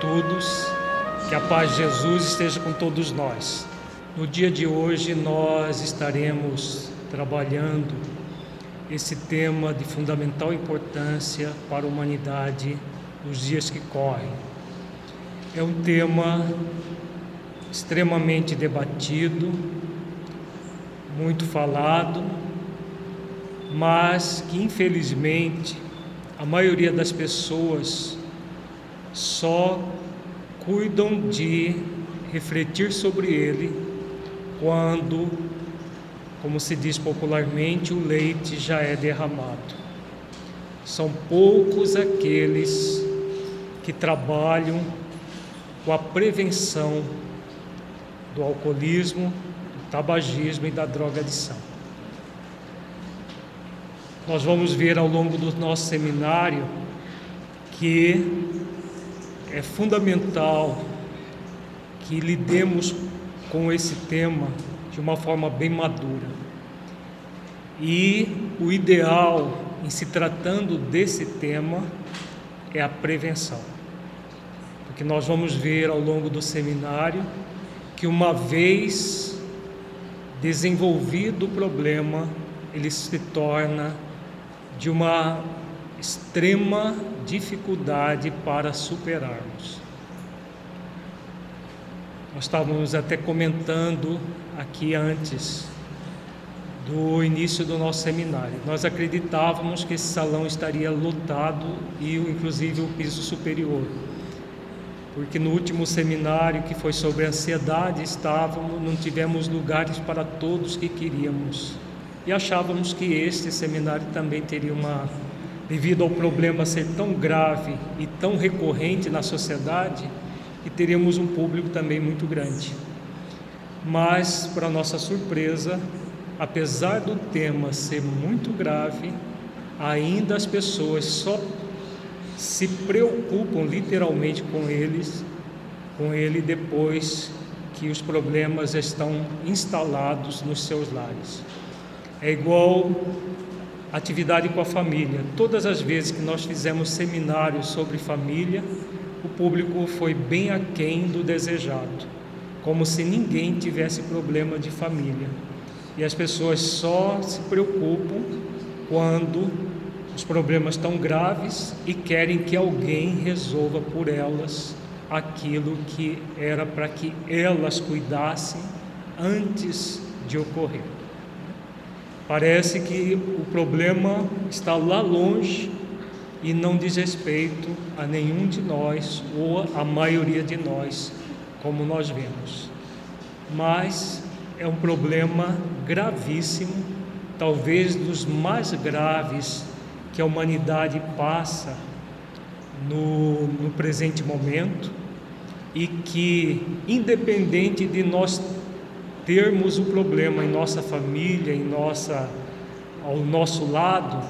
todos. Que a paz de Jesus esteja com todos nós. No dia de hoje nós estaremos trabalhando esse tema de fundamental importância para a humanidade nos dias que correm. É um tema extremamente debatido, muito falado, mas que infelizmente a maioria das pessoas só cuidam de refletir sobre ele quando, como se diz popularmente, o leite já é derramado. São poucos aqueles que trabalham com a prevenção do alcoolismo, do tabagismo e da drogadição. Nós vamos ver ao longo do nosso seminário que é fundamental que lidemos com esse tema de uma forma bem madura. E o ideal em se tratando desse tema é a prevenção. Porque nós vamos ver ao longo do seminário que uma vez desenvolvido o problema, ele se torna de uma extrema dificuldade para superarmos. Nós estávamos até comentando aqui antes do início do nosso seminário. Nós acreditávamos que esse salão estaria lotado e inclusive o piso superior. Porque no último seminário que foi sobre ansiedade, estávamos, não tivemos lugares para todos que queríamos e achávamos que este seminário também teria uma, devido ao problema ser tão grave e tão recorrente na sociedade, que teríamos um público também muito grande. Mas, para nossa surpresa, apesar do tema ser muito grave, ainda as pessoas só se preocupam literalmente com eles, com ele depois que os problemas estão instalados nos seus lares. É igual atividade com a família. Todas as vezes que nós fizemos seminários sobre família, o público foi bem aquém do desejado, como se ninguém tivesse problema de família. E as pessoas só se preocupam quando os problemas estão graves e querem que alguém resolva por elas aquilo que era para que elas cuidassem antes de ocorrer. Parece que o problema está lá longe e não diz respeito a nenhum de nós ou a maioria de nós, como nós vemos. Mas é um problema gravíssimo, talvez dos mais graves que a humanidade passa no, no presente momento e que, independente de nós termos o problema em nossa família, em nossa, ao nosso lado,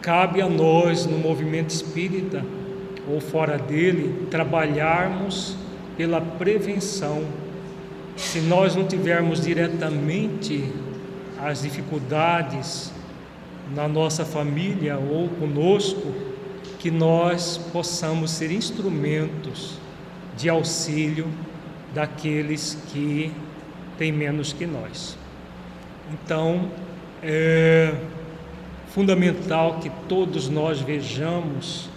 cabe a nós, no movimento espírita ou fora dele, trabalharmos pela prevenção. Se nós não tivermos diretamente as dificuldades na nossa família ou conosco, que nós possamos ser instrumentos de auxílio daqueles que tem menos que nós. Então, é fundamental que todos nós vejamos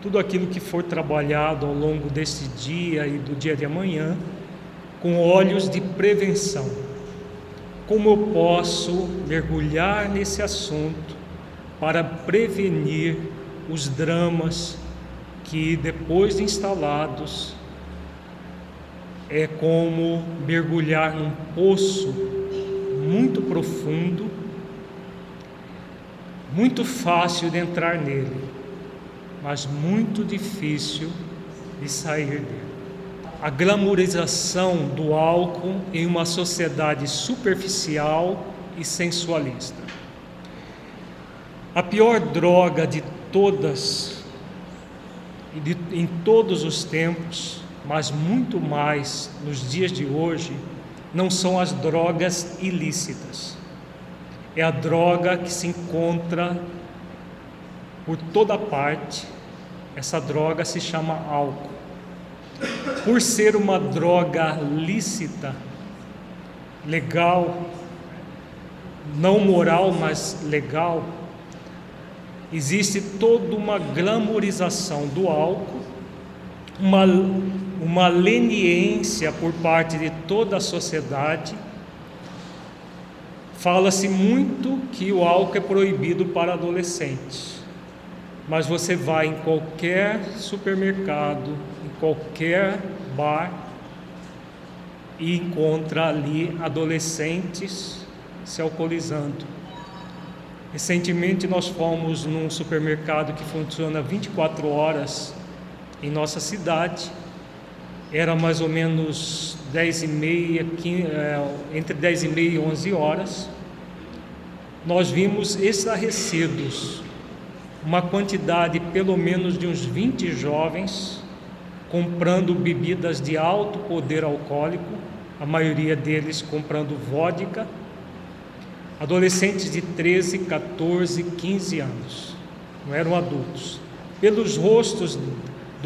tudo aquilo que for trabalhado ao longo desse dia e do dia de amanhã com olhos de prevenção. Como eu posso mergulhar nesse assunto para prevenir os dramas que, depois de instalados, é como mergulhar num poço muito profundo, muito fácil de entrar nele, mas muito difícil de sair dele. A glamorização do álcool em uma sociedade superficial e sensualista. A pior droga de todas, em todos os tempos, mas muito mais nos dias de hoje, não são as drogas ilícitas. É a droga que se encontra por toda parte. Essa droga se chama álcool. por ser uma droga lícita, legal, não moral, mas legal, existe toda uma glamorização do álcool, uma, uma leniência por parte de toda a sociedade. Fala-se muito que o álcool é proibido para adolescentes, mas você vai em qualquer supermercado, em qualquer bar e encontra ali adolescentes se alcoolizando. Recentemente nós fomos num supermercado que funciona 24 horas em nossa cidade. Era mais ou menos 10 e meia, 15, é, entre 10 e meia e 11 horas. Nós vimos estarrecidos uma quantidade pelo menos de uns 20 jovens comprando bebidas de alto poder alcoólico, a maioria deles comprando vodka adolescentes de 13, 14, 15 anos, não eram adultos. Pelos rostos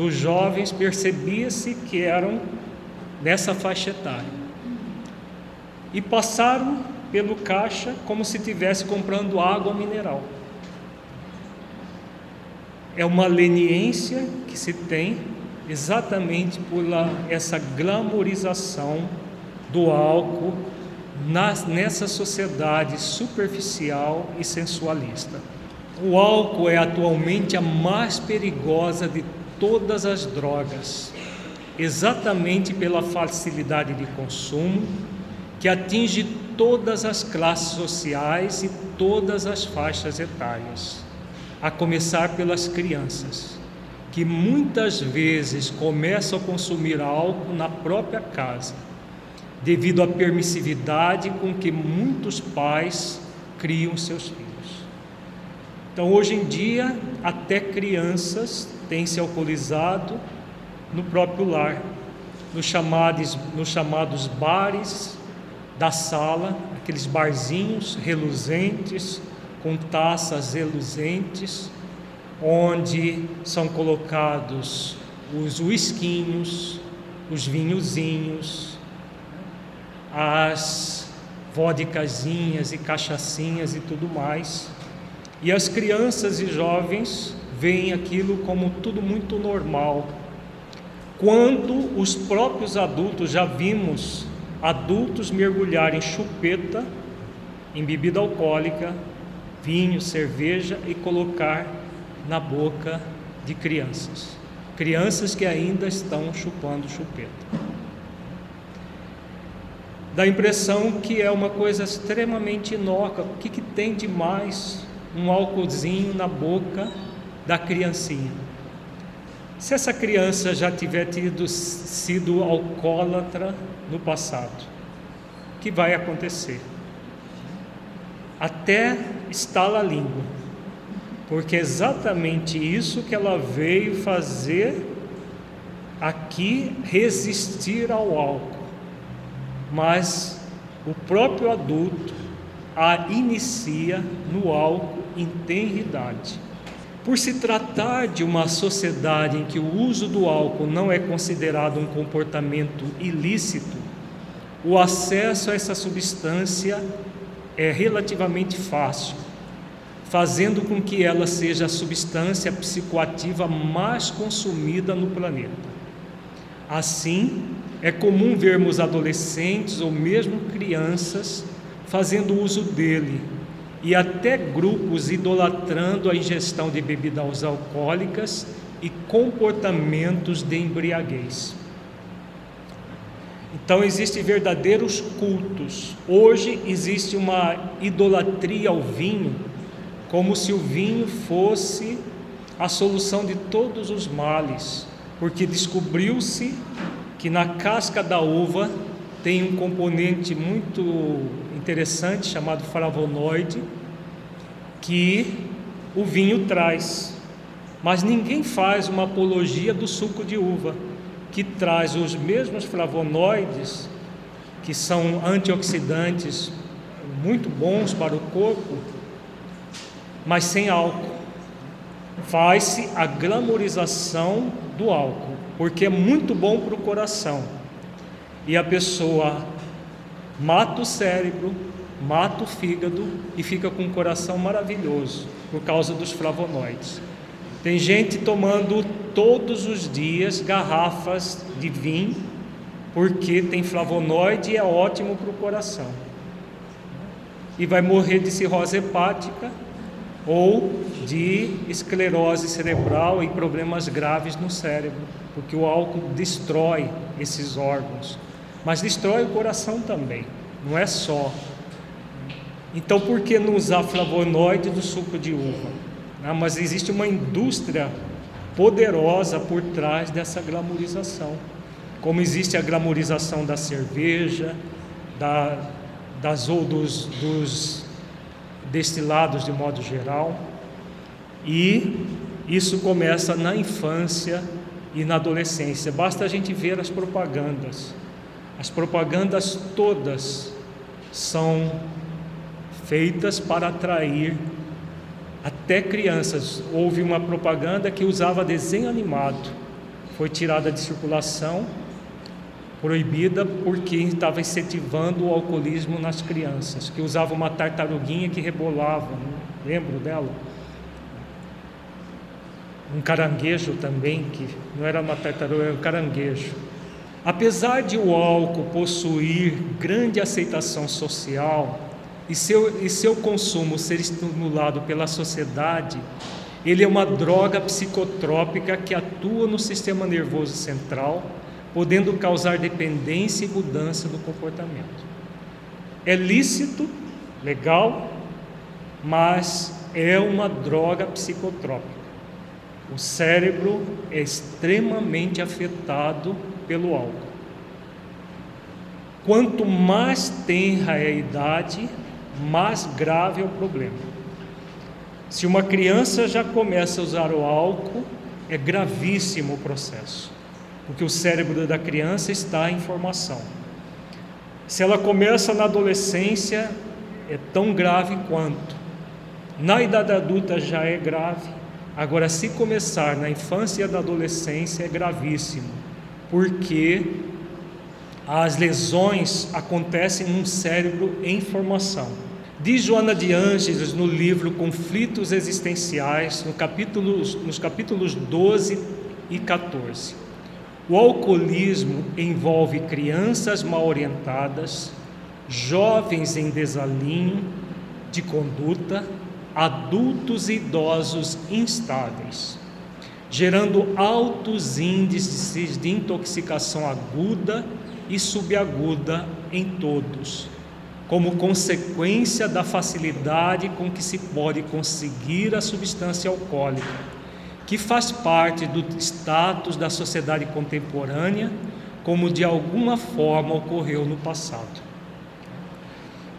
dos jovens percebia-se que eram nessa faixa etária. E passaram pelo caixa como se estivesse comprando água mineral. É uma leniência que se tem exatamente por essa glamorização do álcool nessa sociedade superficial e sensualista. O álcool é atualmente a mais perigosa de todas as drogas, exatamente pela facilidade de consumo, que atinge todas as classes sociais e todas as faixas etárias, a começar pelas crianças, que muitas vezes começam a consumir álcool na própria casa devido à permissividade com que muitos pais criam seus filhos. Então, hoje em dia, até crianças têm se alcoolizado no próprio lar, nos chamados, nos chamados bares da sala, aqueles barzinhos reluzentes, com taças reluzentes, onde são colocados os uisquinhos, os vinhozinhos, as vodkazinhas e cachaçinhas e tudo mais. E as crianças e jovens veem aquilo como tudo muito normal. Quando os próprios adultos já vimos adultos mergulharem chupeta em bebida alcoólica, vinho, cerveja e colocar na boca de crianças. Crianças que ainda estão chupando chupeta dá a impressão que é uma coisa extremamente inócua. O que, que tem de mais um álcoolzinho na boca da criancinha? Se essa criança já tiver tido, sido alcoólatra no passado, o que vai acontecer? Até estala a língua, porque é exatamente isso que ela veio fazer aqui resistir ao álcool mas o próprio adulto a inicia no álcool em tenridade. Por se tratar de uma sociedade em que o uso do álcool não é considerado um comportamento ilícito, o acesso a essa substância é relativamente fácil, fazendo com que ela seja a substância psicoativa mais consumida no planeta. Assim, é comum vermos adolescentes ou mesmo crianças fazendo uso dele e até grupos idolatrando a ingestão de bebidas alcoólicas e comportamentos de embriaguez. Então existem verdadeiros cultos. Hoje existe uma idolatria ao vinho, como se o vinho fosse a solução de todos os males, porque descobriu-se que na casca da uva tem um componente muito interessante chamado flavonoide que o vinho traz. Mas ninguém faz uma apologia do suco de uva, que traz os mesmos flavonoides, que são antioxidantes muito bons para o corpo, mas sem álcool. Faz-se a glamorização do álcool porque é muito bom para o coração. E a pessoa mata o cérebro, mata o fígado e fica com um coração maravilhoso por causa dos flavonoides. Tem gente tomando todos os dias garrafas de vinho porque tem flavonoide e é ótimo para o coração. E vai morrer de cirrose hepática ou de esclerose cerebral e problemas graves no cérebro, porque o álcool destrói esses órgãos, mas destrói o coração também, não é só. Então, por que não usar flavonoide do suco de uva? Não, mas existe uma indústria poderosa por trás dessa glamorização, como existe a glamorização da cerveja, da, das ou dos, dos destilados de modo geral, e isso começa na infância e na adolescência. Basta a gente ver as propagandas. As propagandas todas são feitas para atrair até crianças. Houve uma propaganda que usava desenho animado, foi tirada de circulação, proibida porque estava incentivando o alcoolismo nas crianças, que usava uma tartaruguinha que rebolava, né? lembro dela? Um caranguejo também, que não era uma tartaruga, era um caranguejo. Apesar de o álcool possuir grande aceitação social, e seu, e seu consumo ser estimulado pela sociedade, ele é uma droga psicotrópica que atua no sistema nervoso central, podendo causar dependência e mudança do comportamento. É lícito, legal, mas é uma droga psicotrópica. O cérebro é extremamente afetado pelo álcool. Quanto mais tenra é a idade, mais grave é o problema. Se uma criança já começa a usar o álcool, é gravíssimo o processo, porque o cérebro da criança está em formação. Se ela começa na adolescência, é tão grave quanto. Na idade adulta já é grave. Agora, se começar na infância e na adolescência, é gravíssimo, porque as lesões acontecem num cérebro em formação. Diz Joana de Ângeles no livro Conflitos Existenciais, no capítulo, nos capítulos 12 e 14. O alcoolismo envolve crianças mal orientadas, jovens em desalinho de conduta, adultos e idosos instáveis, gerando altos índices de intoxicação aguda e subaguda em todos como consequência da facilidade com que se pode conseguir a substância alcoólica, que faz parte do status da sociedade contemporânea, como de alguma forma ocorreu no passado.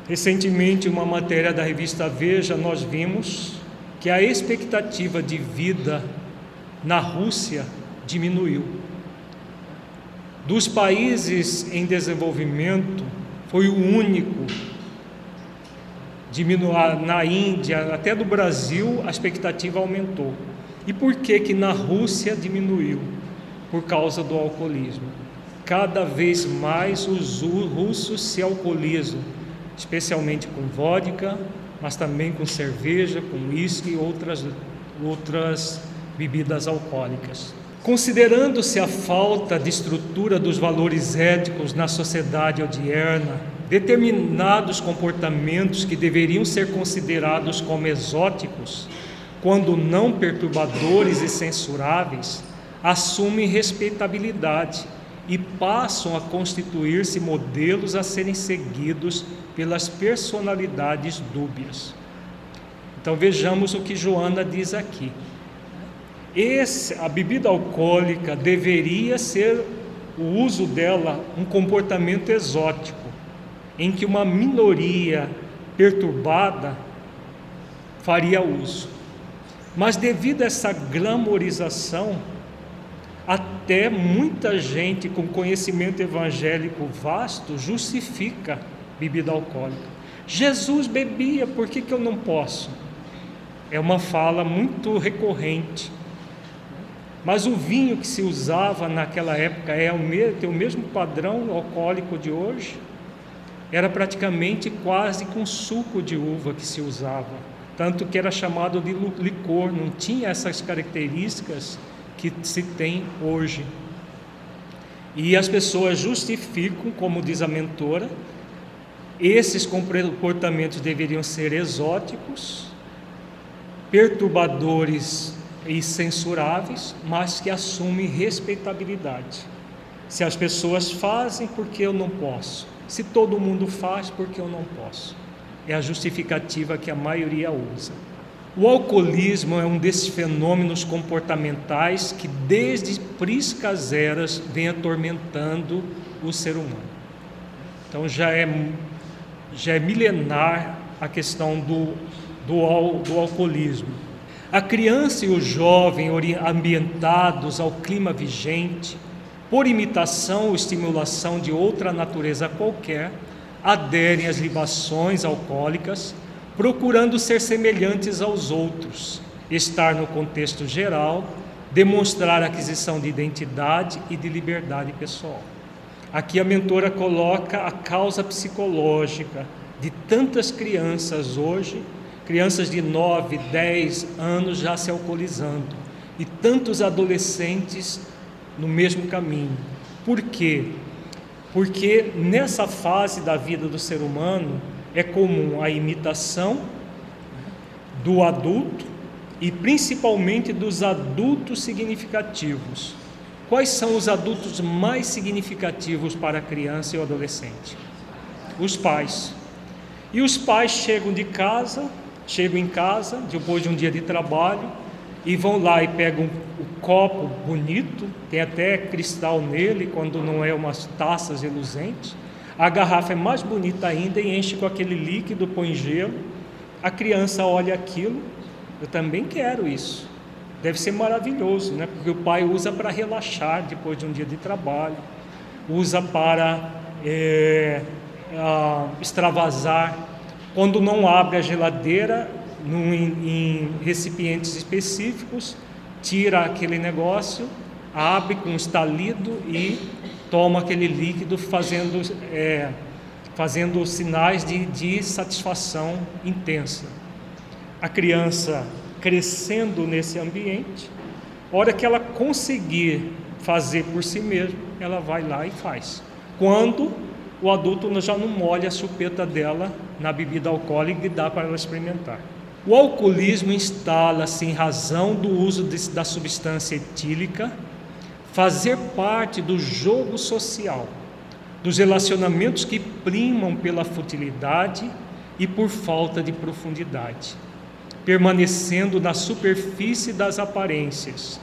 Recentemente, uma matéria da revista Veja, nós vimos que a expectativa de vida na Rússia diminuiu. Dos países em desenvolvimento, foi o único. Diminuir na Índia, até do Brasil, a expectativa aumentou. E por que que na Rússia diminuiu? Por causa do alcoolismo. Cada vez mais os russos se alcoolizam, especialmente com vodka, mas também com cerveja, com uísque e outras, outras bebidas alcoólicas. Considerando-se a falta de estrutura dos valores éticos na sociedade odierna, determinados comportamentos que deveriam ser considerados como exóticos, quando não perturbadores e censuráveis, assumem respeitabilidade e passam a constituir-se modelos a serem seguidos pelas personalidades dúbias. Então vejamos o que Joana diz aqui. Esse, a bebida alcoólica deveria ser o uso dela um comportamento exótico, em que uma minoria perturbada faria uso. Mas devido a essa glamorização, até muita gente com conhecimento evangélico vasto justifica bebida alcoólica. Jesus bebia, por que, que eu não posso? É uma fala muito recorrente Mas o vinho que se usava naquela época é o mesmo, tem o mesmo padrão alcoólico de hoje. Era praticamente quase com suco de uva que se usava, tanto que era chamado de licor, não tinha essas características que se tem hoje. E as pessoas justificam, como diz a mentora, esses comportamentos deveriam ser exóticos, perturbadores e censuráveis, mas que assumem respeitabilidade. Se as pessoas fazem, por que eu não posso? Se todo mundo faz, por que eu não posso? É a justificativa que a maioria usa. O alcoolismo é um desses fenômenos comportamentais que, desde priscas eras, vem atormentando o ser humano. Então, já é, já é milenar a questão do, do, do alcoolismo. A criança e o jovem ambientados ao clima vigente, por imitação ou estimulação de outra natureza qualquer, aderem às libações alcoólicas, procurando ser semelhantes aos outros, estar no contexto geral, demonstrar aquisição de identidade e de liberdade pessoal. Aqui a mentora coloca a causa psicológica de tantas crianças hoje crianças de 9, 10 anos já se alcoolizando e tantos adolescentes no mesmo caminho. Por quê? Porque nessa fase da vida do ser humano é comum a imitação do adulto e principalmente dos adultos significativos. Quais são os adultos mais significativos para a criança e o adolescente? Os pais. E os pais chegam de casa, chegam em casa depois de um dia de trabalho e vão lá e pegam o copo bonito, tem até cristal nele, quando não é umas taças reluzentes. A garrafa é mais bonita ainda e enche com aquele líquido, põe gelo. A criança olha aquilo, eu também quero isso. Deve ser maravilhoso, né? Porque o pai usa para relaxar depois de um dia de trabalho, usa para é, extravasar quando não abre a geladeira num, em recipientes específicos, tira aquele negócio, abre com estalido e toma aquele líquido, fazendo, é, fazendo sinais de, de satisfação intensa. A criança crescendo nesse ambiente, hora que ela conseguir fazer por si mesma, ela vai lá e faz. Quando o adulto já não molha a chupeta dela na bebida alcoólica e dá para ela experimentar. O alcoolismo instala-se em razão do uso de, da substância etílica, fazer parte do jogo social, dos relacionamentos que primam pela futilidade e por falta de profundidade, permanecendo na superfície das aparências,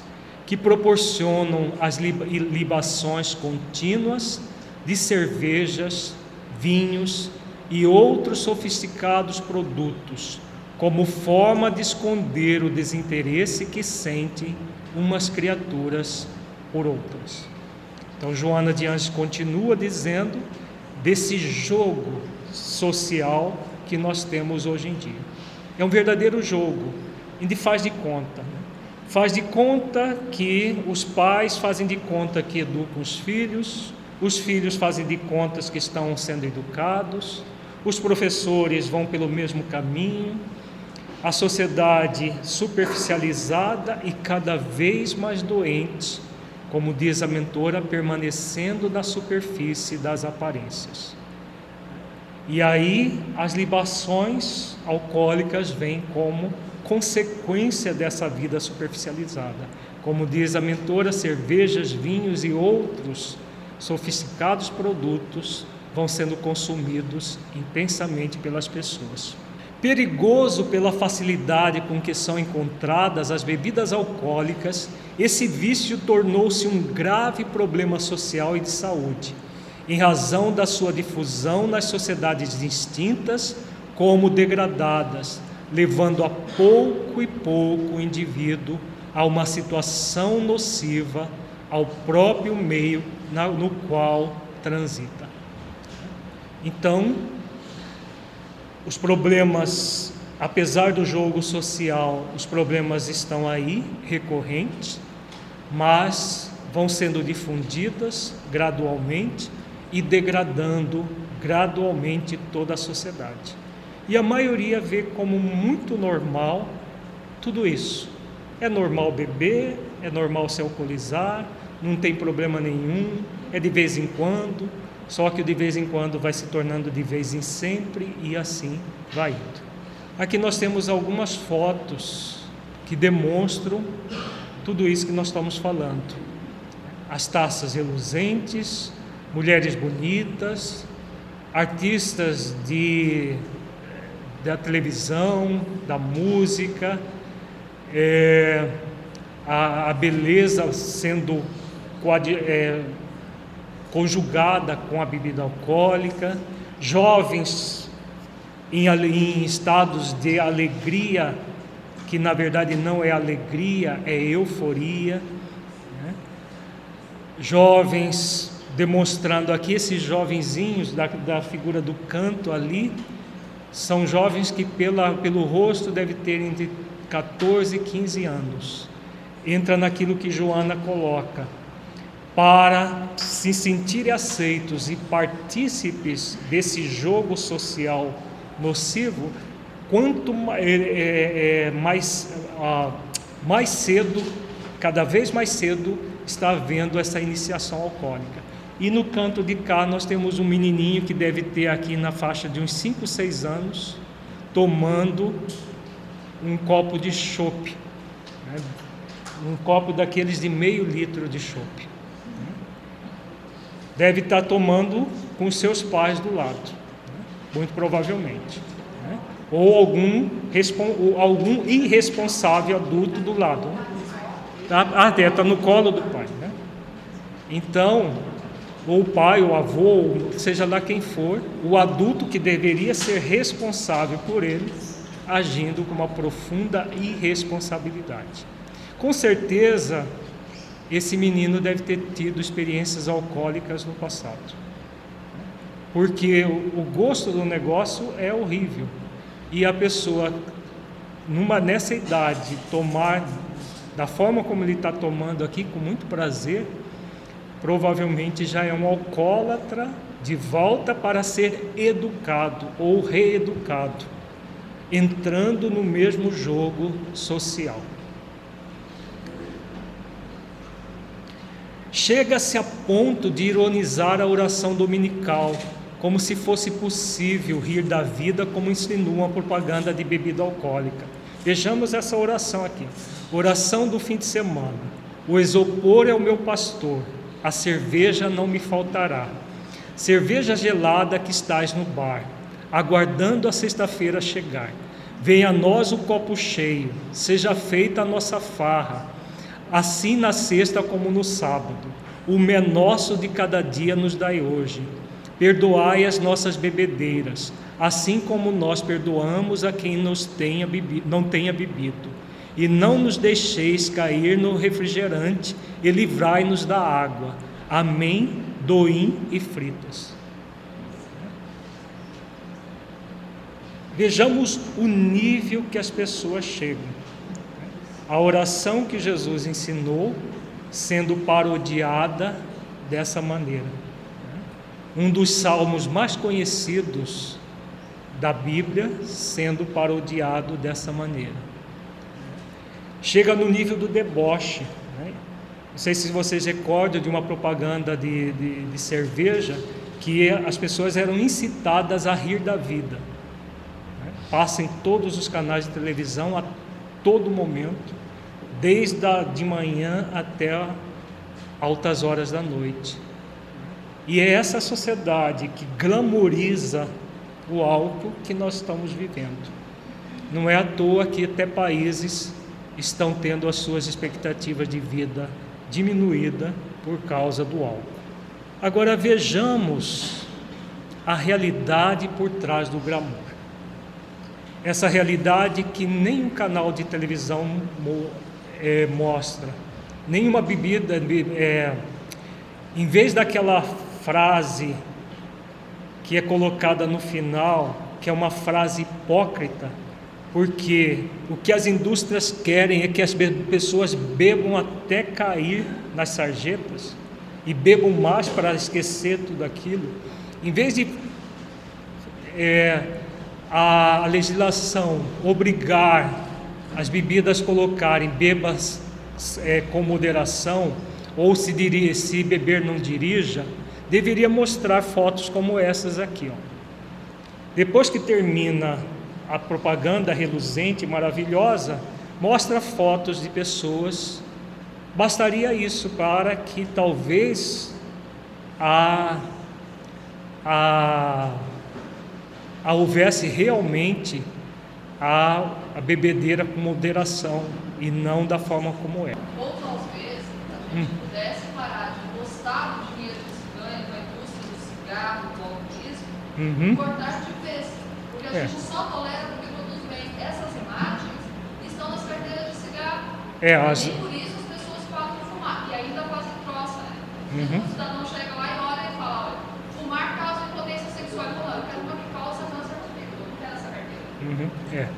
que proporcionam as libações contínuas de cervejas, vinhos e outros sofisticados produtos, como forma de esconder o desinteresse que sentem umas criaturas por outras. Então, Joana de Anjos continua dizendo desse jogo social que nós temos hoje em dia. É um verdadeiro jogo, e faz de conta. Né? Faz de conta que os pais fazem de conta que educam os filhos, os filhos fazem de contas que estão sendo educados, os professores vão pelo mesmo caminho, a sociedade superficializada e cada vez mais doente, como diz a mentora, permanecendo na superfície das aparências. E aí as libações alcoólicas vêm como consequência dessa vida superficializada. Como diz a mentora, cervejas, vinhos e outros sofisticados produtos vão sendo consumidos intensamente pelas pessoas. Perigoso pela facilidade com que são encontradas as bebidas alcoólicas, esse vício tornou-se um grave problema social e de saúde, em razão da sua difusão nas sociedades distintas como degradadas, levando a pouco e pouco o indivíduo a uma situação nociva ao próprio meio no qual transita. Então, os problemas, apesar do jogo social, os problemas estão aí, recorrentes. mas vão sendo difundidas gradualmente e degradando gradualmente toda a sociedade. E a maioria vê como muito normal tudo isso. É normal beber, é normal se alcoolizar, não tem problema nenhum, é de vez em quando, só que de vez em quando vai se tornando de vez em sempre e assim vai indo. Aqui nós temos algumas fotos que demonstram tudo isso que nós estamos falando. As taças reluzentes, mulheres bonitas, artistas de, da televisão, da música, é, a, a, beleza sendo é, conjugada com a bebida alcoólica, jovens em, em estados de alegria, que na verdade não é alegria, é euforia. Né? Jovens demonstrando aqui esses jovenzinhos da, da figura do canto ali, são jovens que pela, pelo rosto devem ter entre 14 e 15 anos. Entra naquilo que Joana coloca. Para se sentirem aceitos e partícipes desse jogo social nocivo, quanto é, é, é, mais, ah, mais cedo, cada vez mais cedo, está havendo essa iniciação alcoólica. E no canto de cá nós temos um menininho que deve ter aqui na faixa de uns 5, 6 anos, tomando um copo de chope, né? um copo daqueles de meio litro de chope. Deve estar tomando com seus pais do lado, né? muito provavelmente. Né? Ou algum, algum irresponsável adulto do lado. Ah, está no colo do pai. Né? Então, ou o pai, o avô, seja lá quem for, o adulto que deveria ser responsável por ele, agindo com uma profunda irresponsabilidade. Com certeza, esse menino deve ter tido experiências alcoólicas no passado. Porque o gosto do negócio é horrível. E a pessoa, numa, nessa idade, tomar da forma como ele está tomando aqui, com muito prazer, provavelmente já é um alcoólatra de volta para ser educado ou reeducado, entrando no mesmo jogo social. Chega-se a ponto de ironizar a oração dominical, como se fosse possível rir da vida, como insinua a propaganda de bebida alcoólica. Vejamos essa oração aqui. Oração do fim de semana. O isopor é o meu pastor, a cerveja não me faltará. Cerveja gelada que estás no bar, aguardando a sexta-feira chegar. Venha a nós o copo cheio, seja feita a nossa farra, assim na sexta como no sábado. O menosso de cada dia nos dai hoje. Perdoai as nossas bebedeiras, assim como nós perdoamos a quem nos tenha não tenha bebido e não nos deixeis cair no refrigerante, e livrai-nos da água. Amém, doim e fritas. Vejamos o nível que as pessoas chegam. A oração que Jesus ensinou sendo parodiada dessa maneira. Um dos salmos mais conhecidos da Bíblia sendo parodiado dessa maneira chega no nível do deboche. Né? Não sei se vocês recordam de uma propaganda de, de, de, cerveja que as pessoas eram incitadas a rir da vida. Né? Passa em todos os canais de televisão a todo momento, desde a, de manhã até altas horas da noite. E é essa sociedade que glamoriza o álcool que nós estamos vivendo. Não é à toa que até países estão tendo as suas expectativas de vida diminuída por causa do álcool. Agora vejamos a realidade por trás do glamour. Essa realidade que nenhum canal de televisão é, mostra, nenhuma bebida, é, em vez daquela frase que é colocada no final, que é uma frase hipócrita, porque o que as indústrias querem é que as pessoas bebam até cair nas sarjetas e bebam mais para esquecer tudo aquilo, em vez de é, a legislação obrigar as bebidas colocarem bebas é, com moderação ou se, diria, se beber não dirija, deveria mostrar fotos como essas aqui. Ó. Depois que termina a propaganda reluzente e maravilhosa, mostra fotos de pessoas. Bastaria isso para que talvez a, a, a houvesse realmente a, a bebedeira com moderação e não da forma como é. Ou talvez a gente hum. pudesse parar de gostar do dinheiro que se ganha com a indústria do cigarro, do alcoolismo, uhum. cortar de vez. Porque a é. gente só tolera porque produz bem. Essas imagens estão nas carteiras de cigarro. É, as... E por isso as pessoas param de fumar. E ainda fazem troça, né? Uhum. O cidadão chega lá e olha e fala, olha, fumar causa impotência sexual. Eu falo, eu quero uma que causa câncer de vida, eu não quero essa carteira. Uhum. É.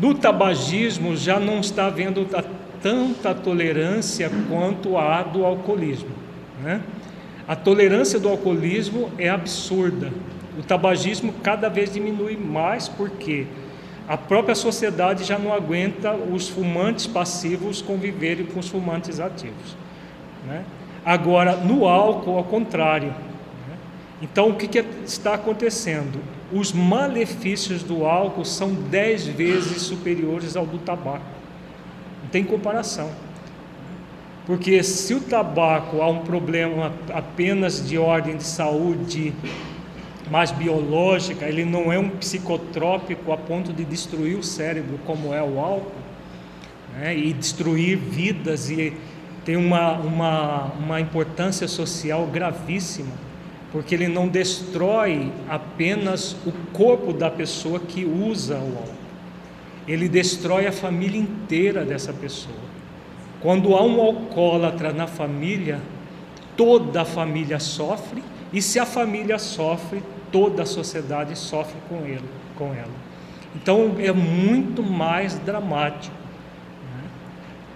No tabagismo já não está havendo tanta tolerância quanto a do alcoolismo. Né? A tolerância do alcoolismo é absurda. O tabagismo cada vez diminui mais porque a própria sociedade já não aguenta os fumantes passivos conviverem com os fumantes ativos. Né? Agora, no álcool, ao contrário. Né? Então, o que, que está acontecendo? Os malefícios do álcool são dez vezes superiores ao do tabaco. Não tem comparação. Porque se o tabaco há um problema apenas de ordem de saúde mais biológica, ele não é um psicotrópico a ponto de destruir o cérebro, como é o álcool, né? e destruir vidas, e tem uma, uma, uma importância social gravíssima porque ele não destrói apenas o corpo da pessoa que usa o álcool, ele destrói a família inteira dessa pessoa. Quando há um alcoólatra na família, toda a família sofre, e se a família sofre, toda a sociedade sofre com ele, com ela. Então é muito mais dramático. Né?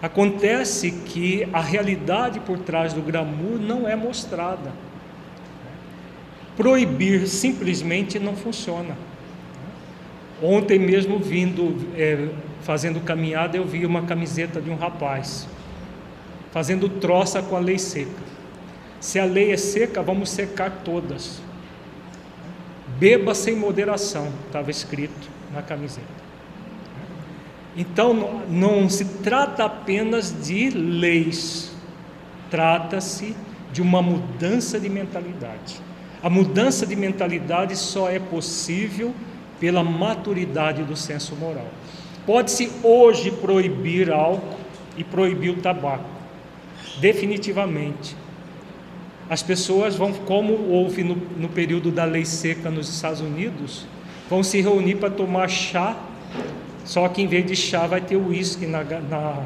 Acontece que a realidade por trás do glamour não é mostrada proibir simplesmente não funciona. Ontem mesmo vindo, é, fazendo caminhada, eu vi uma camiseta de um rapaz fazendo troça com a lei seca. Se a lei é seca, vamos secar todas. Beba sem moderação, estava escrito na camiseta. Então, não se trata apenas de leis, trata-se de uma mudança de mentalidade. A mudança de mentalidade só é possível pela maturidade do senso moral. Pode-se hoje proibir álcool e proibir o tabaco, definitivamente. As pessoas vão, como houve no, no período da lei seca nos Estados Unidos, vão se reunir para tomar chá, só que em vez de chá vai ter uísque na, na,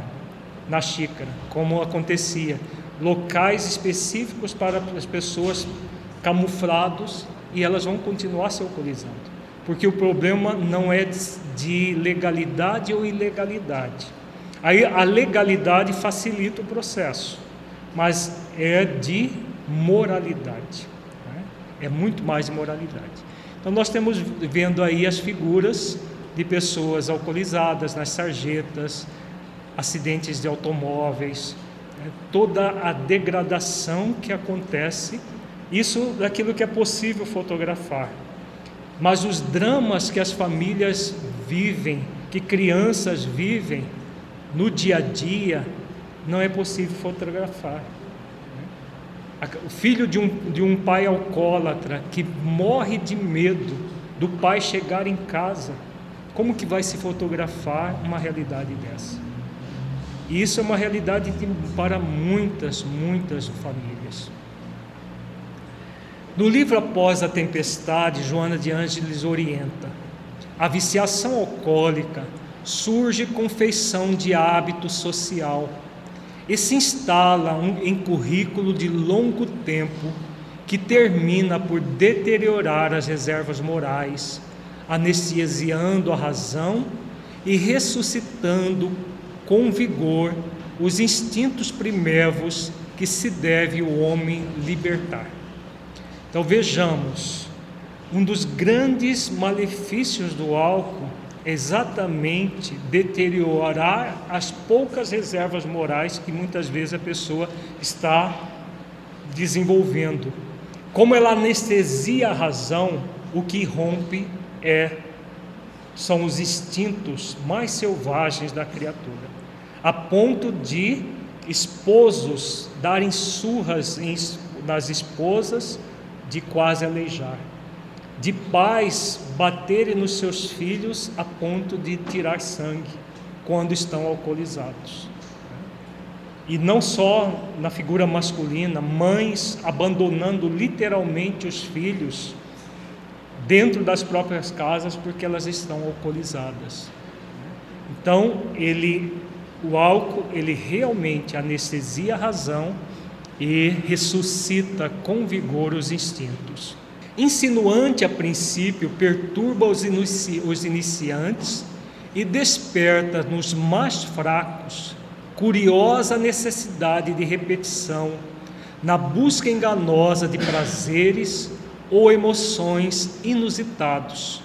na xícara, como acontecia. Locais específicos para as pessoas camuflados e elas vão continuar se alcoolizando. Porque o problema não é de legalidade ou ilegalidade. Aí a legalidade facilita o processo, mas é de moralidade. Né? É muito mais de moralidade. Então nós temos vendo aí as figuras de pessoas alcoolizadas nas sarjetas, acidentes de automóveis, né? toda a degradação que acontece isso daquilo que é possível fotografar. Mas os dramas que as famílias vivem, que crianças vivem no dia a dia, não é possível fotografar. O filho de um, de um pai alcoólatra que morre de medo do pai chegar em casa, como que vai se fotografar uma realidade dessa? E isso é uma realidade de, para muitas, muitas famílias. No livro Após a Tempestade, Joana de Ângeles orienta: a viciação alcoólica surge com feição de hábito social e se instala em currículo de longo tempo que termina por deteriorar as reservas morais, anestesiando a razão e ressuscitando com vigor os instintos primevos que se deve o homem libertar. Então vejamos, um dos grandes malefícios do álcool é exatamente deteriorar as poucas reservas morais que muitas vezes a pessoa está desenvolvendo. Como ela anestesia a razão, o que rompe é são os instintos mais selvagens da criatura, a ponto de esposos darem surras nas esposas de quase aleijar, de pais baterem nos seus filhos a ponto de tirar sangue quando estão alcoolizados. E não só na figura masculina, mães abandonando literalmente os filhos dentro das próprias casas porque elas estão alcoolizadas. Então, ele o álcool, ele realmente anestesia a razão e ressuscita com vigor os instintos. Insinuante a princípio, perturba os, inici os iniciantes e desperta nos mais fracos curiosa necessidade de repetição, na busca enganosa de prazeres ou emoções inusitados,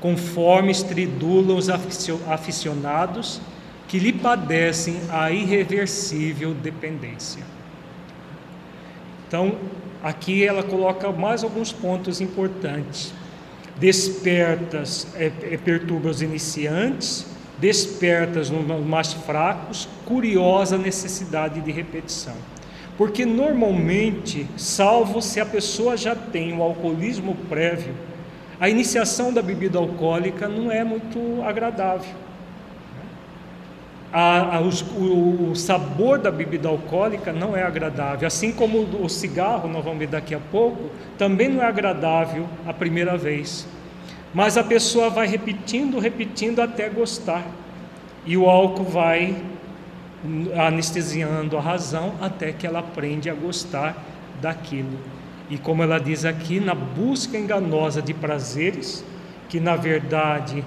conforme estridulam os aficionados que lhe padecem a irreversível dependência. Então, aqui ela coloca mais alguns pontos importantes. Despertas é, é, perturba os iniciantes, despertas nos mais fracos, curiosa necessidade de repetição. Porque normalmente, salvo se a pessoa já tem o alcoolismo prévio, a iniciação da bebida alcoólica não é muito agradável. A, a, o, o, sabor da bebida alcoólica não é agradável, assim como o, o cigarro, nós vamos ver daqui a pouco, também não é agradável a primeira vez. Mas a pessoa vai repetindo, repetindo até gostar. E o álcool vai anestesiando a razão até que ela aprende a gostar daquilo. E como ela diz aqui, na busca enganosa de prazeres, que na verdade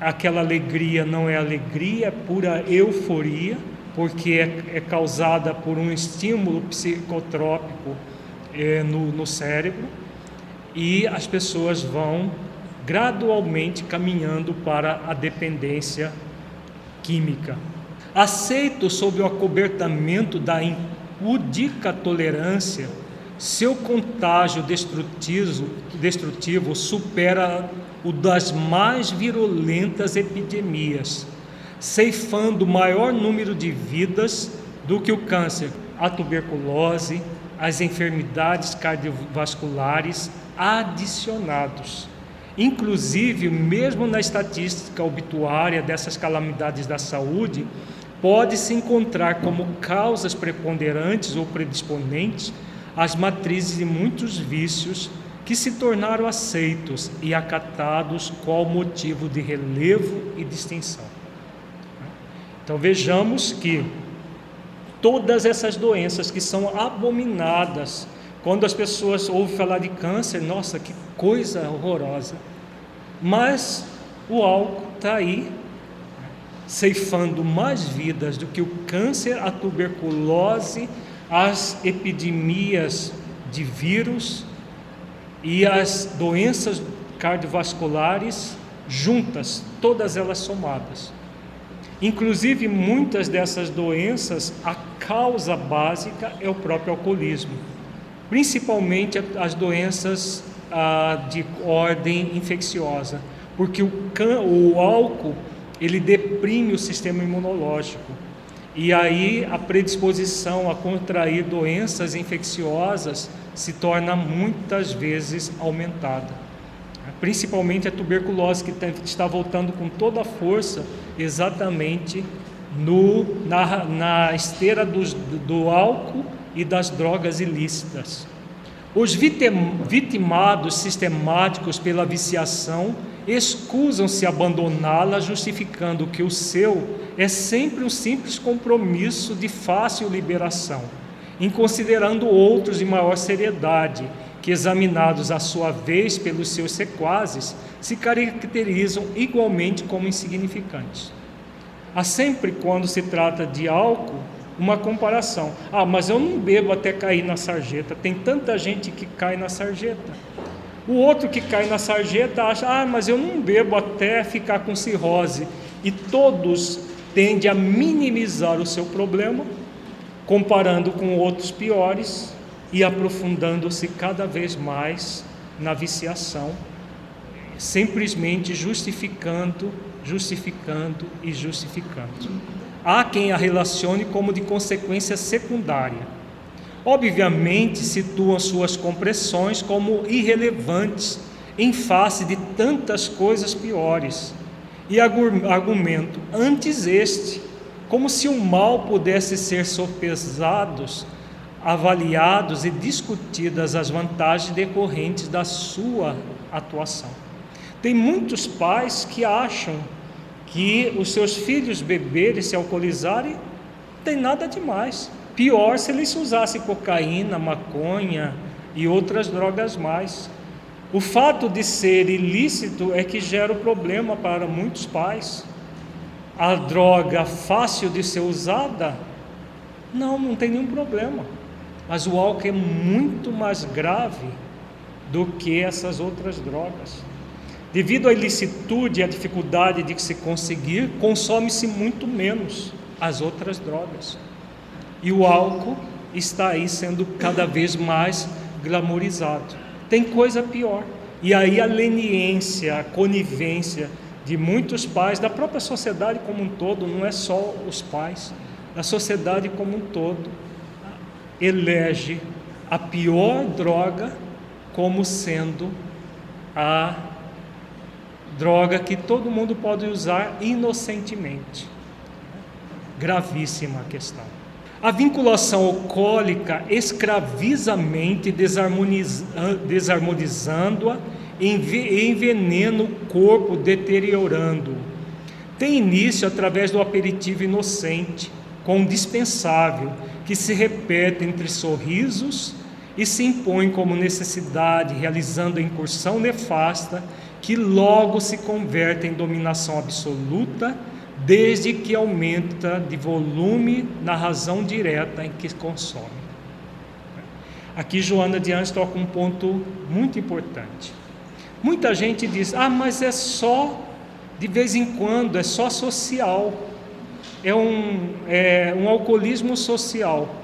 aquela alegria não é alegria, é pura euforia, porque é, é causada por um estímulo psicotrópico é, no, no cérebro, e as pessoas vão gradualmente caminhando para a dependência química. Aceito sob o acobertamento da impudica tolerância, seu contágio destrutivo, destrutivo supera o das mais virulentas epidemias, ceifando maior número de vidas do que o câncer, a tuberculose, as enfermidades cardiovasculares adicionados. Inclusive, mesmo na estatística obituária dessas calamidades da saúde, pode-se encontrar como causas preponderantes ou predisponentes as matrizes de muitos vícios que se tornaram aceitos e acatados qual motivo de relevo e distinção. Então vejamos que todas essas doenças que são abominadas, quando as pessoas ouvem falar de câncer, nossa, que coisa horrorosa. Mas o álcool está aí ceifando mais vidas do que o câncer, a tuberculose, as epidemias de vírus e as doenças cardiovasculares juntas, todas elas somadas. Inclusive, muitas dessas doenças, a causa básica é o próprio alcoolismo, principalmente as doenças ah, de ordem infecciosa, porque o, o álcool ele deprime o sistema imunológico. E aí a predisposição a contrair doenças infecciosas se torna muitas vezes aumentada. Principalmente a tuberculose, que está voltando com toda a força exatamente no, na, na esteira do álcool e das drogas ilícitas. Os vitimados sistemáticos pela viciação escusam-se abandoná-la, justificando que o seu é sempre um simples compromisso de fácil liberação, em considerando outros de maior seriedade, que, examinados à sua vez pelos seus sequazes, se caracterizam igualmente como insignificantes. Há sempre, quando se trata de álcool, uma comparação. Ah, mas eu não bebo até cair na sarjeta. Tem tanta gente que cai na sarjeta. O outro que cai na sarjeta acha, ah, mas eu não bebo até ficar com cirrose. E todos tendem a minimizar o seu problema, comparando com outros piores e aprofundando-se cada vez mais na viciação, simplesmente justificando, justificando e justificando. Há quem a relacione como de consequência secundária. Obviamente, situam suas compressões como irrelevantes em face de tantas coisas piores. E argumento antes este, como se o mal pudesse ser sopesados avaliados e discutidas as vantagens decorrentes da sua atuação. Tem muitos pais que acham que os seus filhos beberem, se alcoolizarem, tem nada demais. Pior se eles usassem cocaína, maconha e outras drogas mais. O fato de ser ilícito é que gera o problema para muitos pais. A droga fácil de ser usada, não, não tem nenhum problema. Mas o álcool é muito mais grave do que essas outras drogas. Devido à ilicitude e à dificuldade de se conseguir, consome-se muito menos as outras drogas. E o álcool está aí sendo cada vez mais glamorizado. Tem coisa pior. E aí a leniência, a conivência de muitos pais, da própria sociedade como um todo, não é só os pais, da sociedade como um todo, elege a pior droga como sendo a droga que todo mundo pode usar inocentemente. Gravíssima questão. A vinculação alcoólica escraviza a mente, desarmonizando-a envenena o corpo, deteriorando-o. Tem início através do aperitivo inocente, com dispensável, que se repete entre sorrisos e se impõe como necessidade, realizando a incursão nefasta que logo se converte em dominação absoluta, desde que aumenta de volume na razão direta em que consome. Aqui Joana de Anjos toca um ponto muito importante. Muita gente diz: ah, mas é só de vez em quando, é só social é um, é um alcoolismo social.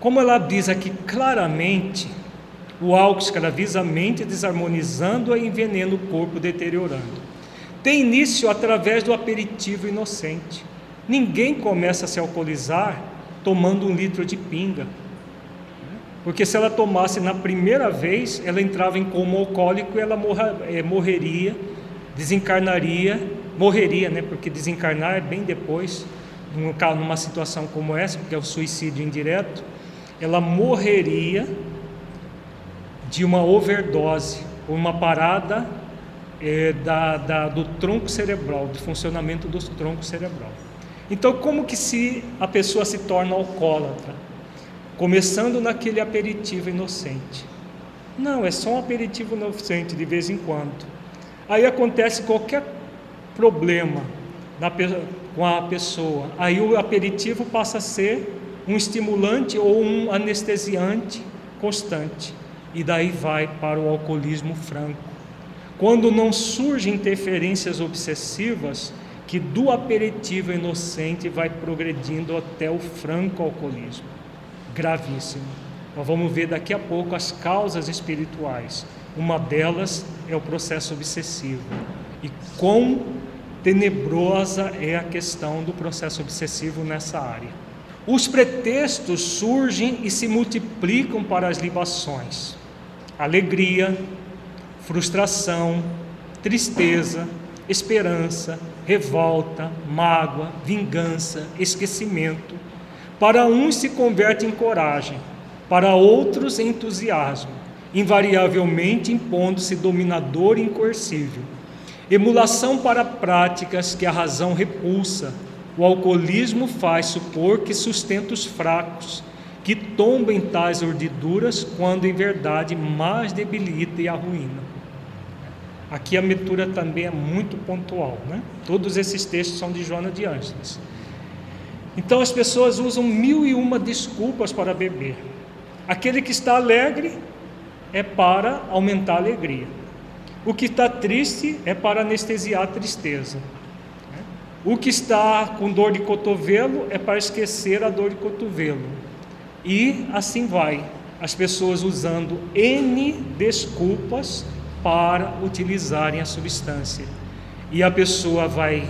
Como ela diz aqui claramente, o álcool escraviza a mente, desarmonizando-a e envenena o corpo, deteriorando. Tem início através do aperitivo inocente. Ninguém começa a se alcoolizar tomando um litro de pinga. Porque se ela tomasse na primeira vez, ela entrava em coma alcoólico e ela morra, é, morreria, desencarnaria morreria, né? Porque desencarnar é bem depois, numa situação como essa, porque é o suicídio indireto, ela morreria de uma overdose, uma parada é, da, da, do tronco cerebral, do funcionamento do tronco cerebral. Então, como que se a pessoa se torna alcoólatra? Começando naquele aperitivo inocente. Não, é só um aperitivo inocente de vez em quando. Aí acontece qualquer problema na, com a pessoa. Aí o aperitivo passa a ser um estimulante ou um anestesiante constante. E daí vai para o alcoolismo franco. Quando não surgem interferências obsessivas, que do aperitivo inocente vai progredindo até o franco alcoolismo. Gravíssimo. Nós vamos ver daqui a pouco as causas espirituais. Uma delas é o processo obsessivo. E quão tenebrosa é a questão do processo obsessivo nessa área. Os pretextos surgem e se multiplicam para as libações: alegria, frustração, tristeza, esperança, revolta, mágoa, vingança, esquecimento. Para uns se converte em coragem, para outros em entusiasmo, invariavelmente impondo-se dominador e incoercível Emulação para práticas que a razão repulsa. O alcoolismo faz supor que sustenta os fracos, que tomba em tais urdiduras, quando em verdade mais debilita e arruína. Aqui a leitura também é muito pontual, né? Todos esses textos são de Joana de Ângeles. Então as pessoas usam mil e uma desculpas para beber. Aquele que está alegre é para aumentar a alegria. O que está triste é para anestesiar a tristeza. O que está com dor de cotovelo é para esquecer a dor de cotovelo. E assim vai, as pessoas usando N desculpas para utilizarem a substância. E a pessoa vai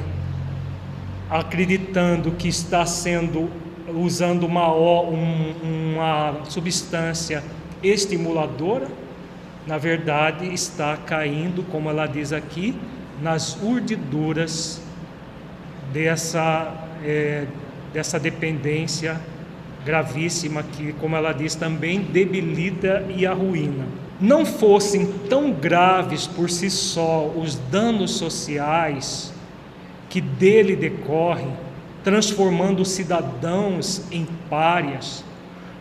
acreditando que está sendo usando uma, uma substância estimuladora, na verdade está caindo, como ela diz aqui, nas urdiduras dessa, é, dessa dependência gravíssima que, como ela diz, também debilita e arruína. Não fossem tão graves por si só os danos sociais que dele decorrem, transformando os cidadãos em párias,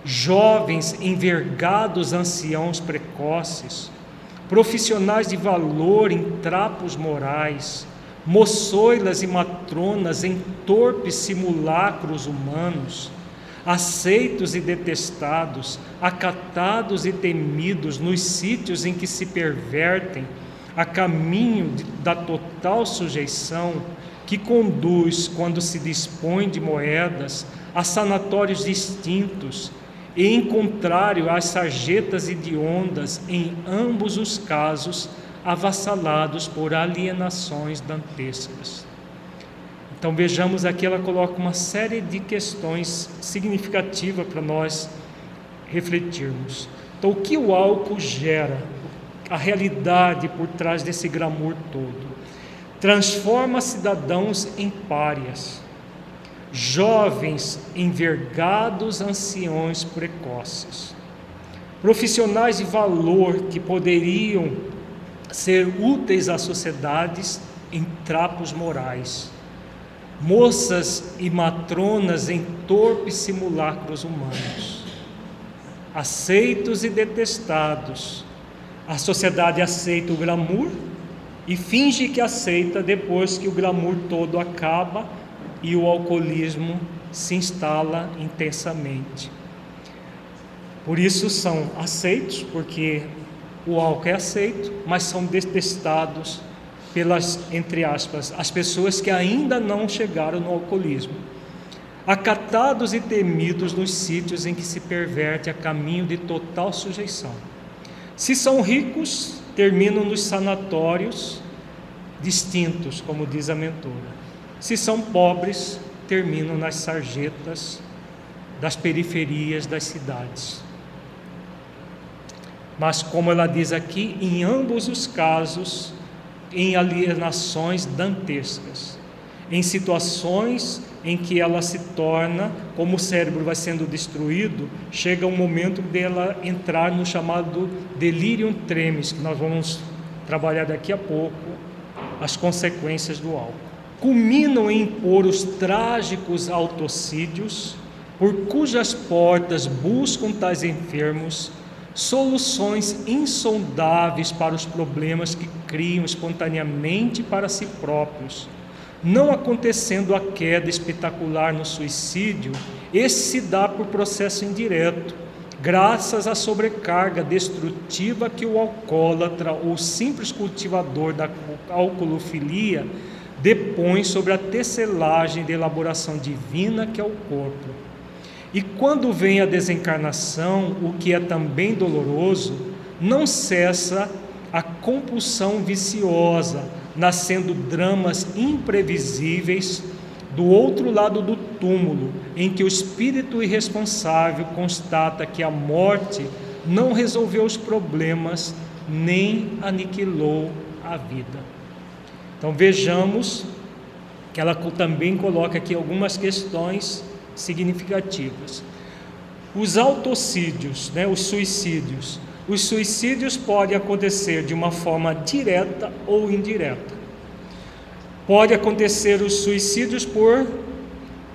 jovens envergados anciãos precoces, profissionais de valor em trapos morais, moçoilas e matronas em torpes simulacros humanos, aceitos e detestados, acatados e temidos nos sítios em que se pervertem, a caminho da total sujeição, que conduz, quando se dispõe de moedas, a sanatórios distintos, e em contrário às sarjetas hediondas, em ambos os casos, avassalados por alienações dantescas. Então vejamos aqui, ela coloca uma série de questões significativas para nós refletirmos. Então, o que o álcool gera? A realidade por trás desse glamour todo. Transforma cidadãos em párias, jovens envergados anciões precoces, profissionais de valor que poderiam ser úteis às sociedades em trapos morais moças e matronas em torpes simulacros humanos, aceitos e detestados. A sociedade aceita o glamour e finge que aceita depois que o glamour todo acaba e o alcoolismo se instala intensamente. Por isso são aceitos, porque o álcool é aceito, mas são detestados pelas, entre aspas, as pessoas que ainda não chegaram no alcoolismo. Acatados e temidos nos sítios em que se perverte a caminho de total sujeição. Se são ricos, terminam nos sanatórios distintos, como diz a mentora. Se são pobres, terminam nas sarjetas das periferias das cidades. Mas, como ela diz aqui, em ambos os casos, em alienações dantescas, em situações em que ela se torna, como o cérebro vai sendo destruído, chega um momento dela entrar no chamado delirium tremens, que nós vamos trabalhar daqui a pouco, as consequências do álcool. Culminam em impor os trágicos autocídios, por cujas portas buscam tais enfermos soluções insondáveis para os problemas que criam espontaneamente para si próprios. Não acontecendo a queda espetacular no suicídio, esse se dá por processo indireto, graças à sobrecarga destrutiva que o alcoólatra ou simples cultivador da alcoolofilia depõe sobre a tecelagem de elaboração divina que é o corpo. E quando vem a desencarnação, o que é também doloroso, não cessa a compulsão viciosa, nascendo dramas imprevisíveis do outro lado do túmulo, em que o espírito irresponsável constata que a morte não resolveu os problemas nem aniquilou a vida. Então vejamos que ela também coloca aqui algumas questões significativas. Os autocídios, né, os suicídios. Os suicídios podem acontecer de uma forma direta ou indireta. Pode acontecer os suicídios por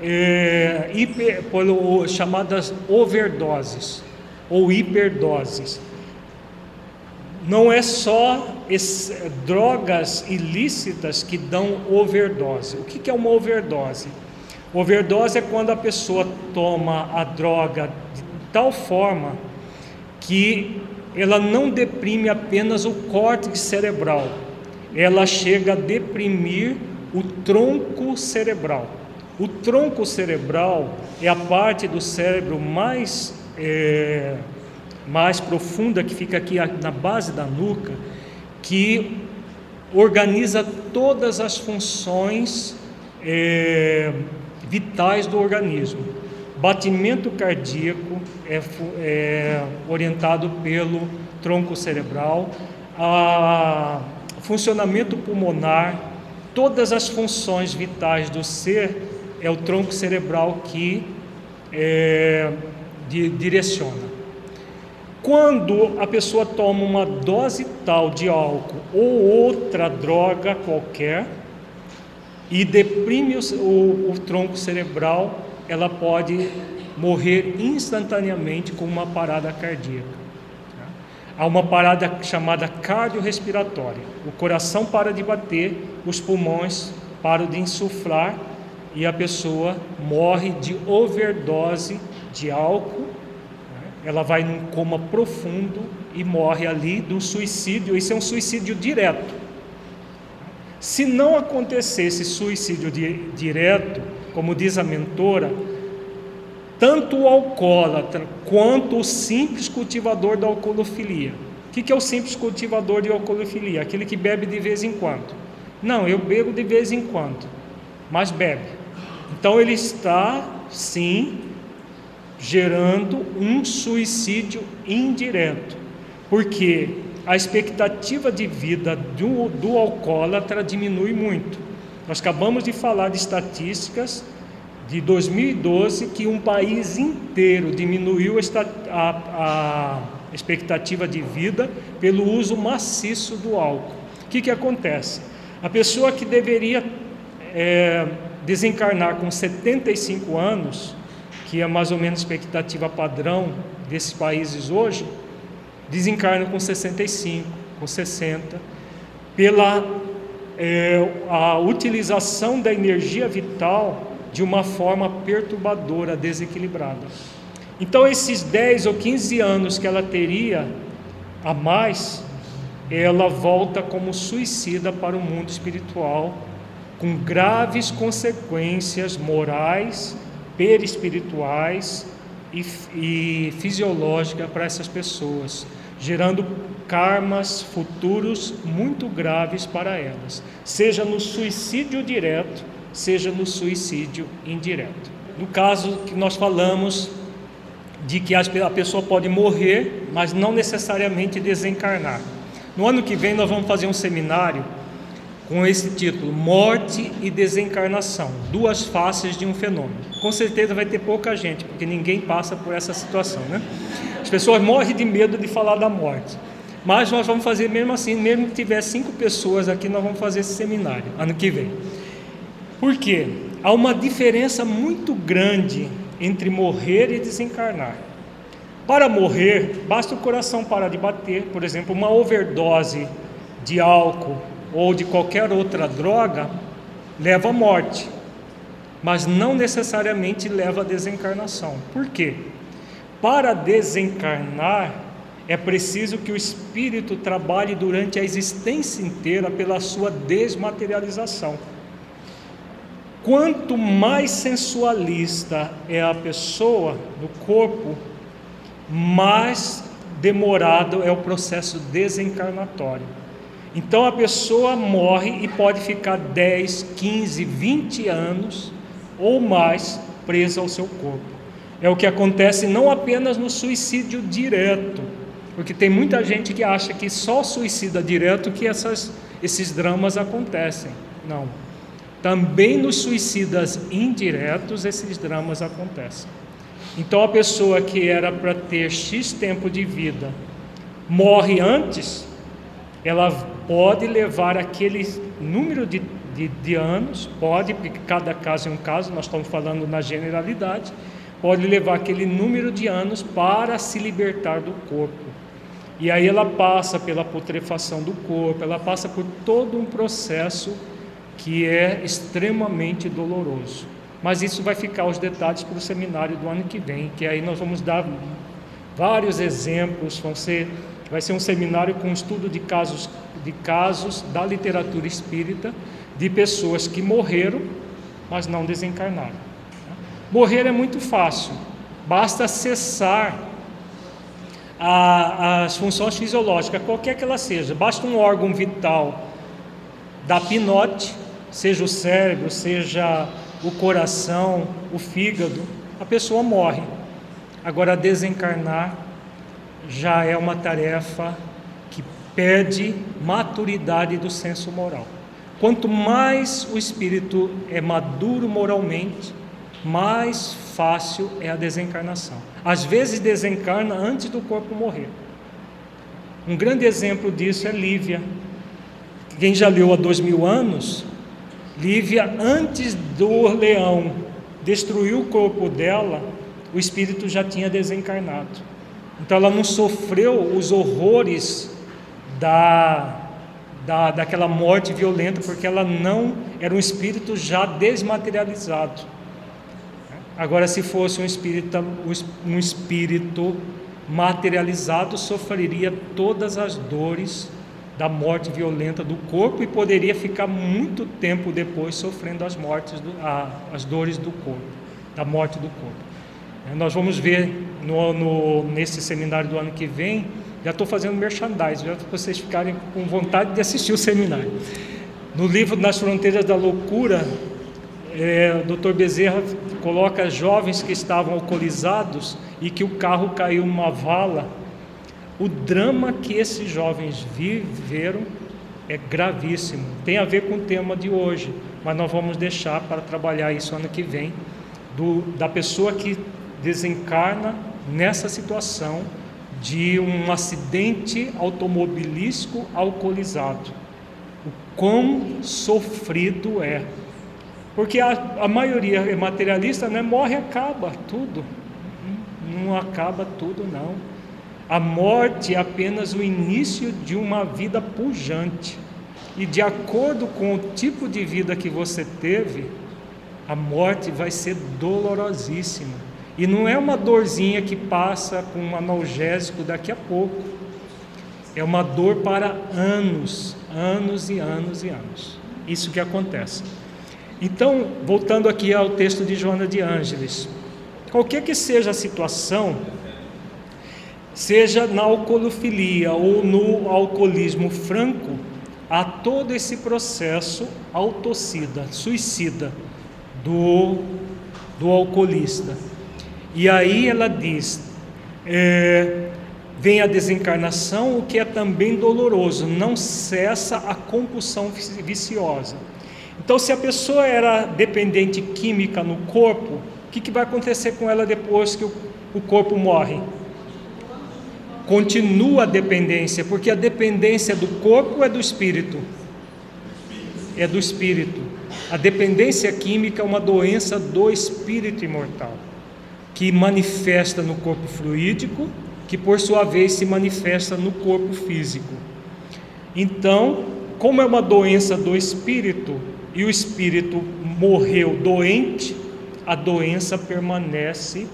é, hiper, por, chamadas overdoses ou hiperdoses. Não é só drogas ilícitas que dão overdose. O que, que é uma overdose? Overdose é quando a pessoa toma a droga de tal forma que ela não deprime apenas o córtex cerebral, ela chega a deprimir o tronco cerebral. O tronco cerebral é a parte do cérebro mais, é, mais profunda que fica aqui na base da nuca, que organiza todas as funções é, vitais do organismo. Batimento cardíaco é, é orientado pelo tronco cerebral, a funcionamento pulmonar, todas as funções vitais do ser é o tronco cerebral que é, de, direciona. Quando a pessoa toma uma dose tal de álcool ou outra droga qualquer e deprime o, o, o tronco cerebral, ela pode morrer instantaneamente com uma parada cardíaca. Há uma parada chamada cardiorrespiratória. O coração para de bater, os pulmões param de insuflar e a pessoa morre de overdose de álcool, né? ela vai num coma profundo e morre ali do suicídio. Isso é um suicídio direto. Se não acontecesse suicídio di direto, como diz a mentora, tanto o alcoólatra quanto o simples cultivador da alcoolofilia. O que é o simples cultivador de alcoolofilia? Aquele que bebe de vez em quando. Não, eu bebo de vez em quando, mas bebe. Então ele está, sim, gerando um suicídio indireto, porque a expectativa de vida do, do alcoólatra diminui muito. Nós acabamos de falar de estatísticas de 2012 que um país inteiro diminuiu a, a expectativa de vida pelo uso maciço do álcool. O que, que acontece? A pessoa que deveria é, desencarnar com 75 anos, que é mais ou menos a expectativa padrão desses países hoje, desencarna com 65, com 60, pela é, a utilização da energia vital de uma forma perturbadora, desequilibrada. Então, esses 10 ou 15 anos que ela teria a mais, ela volta como suicida para o mundo espiritual com graves consequências morais, perispirituais e, e fisiológicas para essas pessoas, gerando karmas futuros muito graves para elas, seja no suicídio direto, seja no suicídio indireto. No caso que nós falamos de que a pessoa pode morrer, mas não necessariamente desencarnar. No ano que vem nós vamos fazer um seminário com esse título, Morte e Desencarnação, duas faces de um fenômeno. Com certeza vai ter pouca gente, porque ninguém passa por essa situação, né? As pessoas morrem de medo de falar da morte. Mas nós vamos fazer mesmo assim, mesmo que tiver cinco pessoas aqui, nós vamos fazer esse seminário ano que vem. Por quê? Há uma diferença muito grande entre morrer e desencarnar. Para morrer, basta o coração parar de bater, por exemplo, uma overdose de álcool ou de qualquer outra droga leva à morte, mas não necessariamente leva à desencarnação. Por quê? Para desencarnar, é preciso que o espírito trabalhe durante a existência inteira pela sua desmaterialização. Quanto mais sensualista é a pessoa no corpo, mais demorado é o processo desencarnatório. Então a pessoa morre e pode ficar 10, 15, 20 anos ou mais presa ao seu corpo. É o que acontece não apenas no suicídio direto, porque tem muita gente que acha que só suicida direto que essas, esses dramas acontecem. Não. Também nos suicidas indiretos esses dramas acontecem. Então a pessoa que era para ter X tempo de vida morre antes, ela pode levar aquele número de, de, de anos, pode, porque cada caso é um caso, nós estamos falando na generalidade, pode levar aquele número de anos para se libertar do corpo. E aí ela passa pela putrefação do corpo, ela passa por todo um processo que é extremamente doloroso. Mas isso vai ficar os detalhes para o seminário do ano que vem, que aí nós vamos dar vários exemplos, vão ser, vai ser um seminário com estudo de casos, de casos da literatura espírita de pessoas que morreram, mas não desencarnaram. Morrer é muito fácil, basta cessar a, as funções fisiológicas, qualquer que ela seja, basta um órgão vital dar pinote, seja o cérebro, seja o coração, o fígado, a pessoa morre. Agora, desencarnar já é uma tarefa que pede maturidade do senso moral. Quanto mais o espírito é maduro moralmente, mais fácil é a desencarnação. Às vezes desencarna antes do corpo morrer. Um grande exemplo disso é Lívia. Quem já leu há dois mil anos, Lívia, antes do leão destruir o corpo dela, o espírito já tinha desencarnado. Então ela não sofreu os horrores da da, daquela morte violenta, porque ela não era um espírito já desmaterializado. Agora, se fosse um espírito, um espírito materializado, sofreria todas as dores da morte violenta do corpo e poderia ficar muito tempo depois sofrendo as mortes, do, a, as dores do corpo, da morte do corpo. Nós vamos ver no, no, nesse seminário do ano que vem já estou fazendo merchandising, já para vocês ficarem com vontade de assistir o seminário. No livro Nas Fronteiras da Loucura, é, o Dr. Bezerra coloca jovens que estavam alcoolizados e que o carro caiu numa vala. O drama que esses jovens viveram é gravíssimo. Tem a ver com o tema de hoje, mas nós vamos deixar para trabalhar isso ano que vem, do, da pessoa que desencarna nessa situação de um acidente automobilístico alcoolizado. O quão sofrido é. Porque a, a maioria é materialista, né? morre acaba tudo. Não acaba tudo, não. A morte é apenas o início de uma vida pujante. E de acordo com o tipo de vida que você teve, a morte vai ser dolorosíssima. E não é uma dorzinha que passa com um analgésico daqui a pouco. É uma dor para anos, anos e anos e anos. Isso que acontece. Então, voltando aqui ao texto de Joana de Ângeles, qualquer que seja a situação, seja na alcoolofilia ou no alcoolismo franco, há todo esse processo autocida, suicida do, do alcoolista. E aí ela diz: é, vem a desencarnação, o que é também doloroso, não cessa a compulsão viciosa. Então, se a pessoa era dependente química no corpo, o que, que vai acontecer com ela depois que o, o corpo morre? Continua a dependência, porque a dependência do corpo é do espírito. É do espírito. A dependência química é uma doença do espírito imortal que manifesta no corpo fluídico, que por sua vez se manifesta no corpo físico. Então, como é uma doença do espírito e o espírito morreu doente, a doença permanece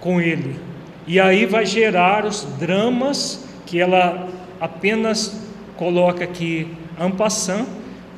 com ele. E aí vai gerar os dramas que ela apenas coloca aqui en passant,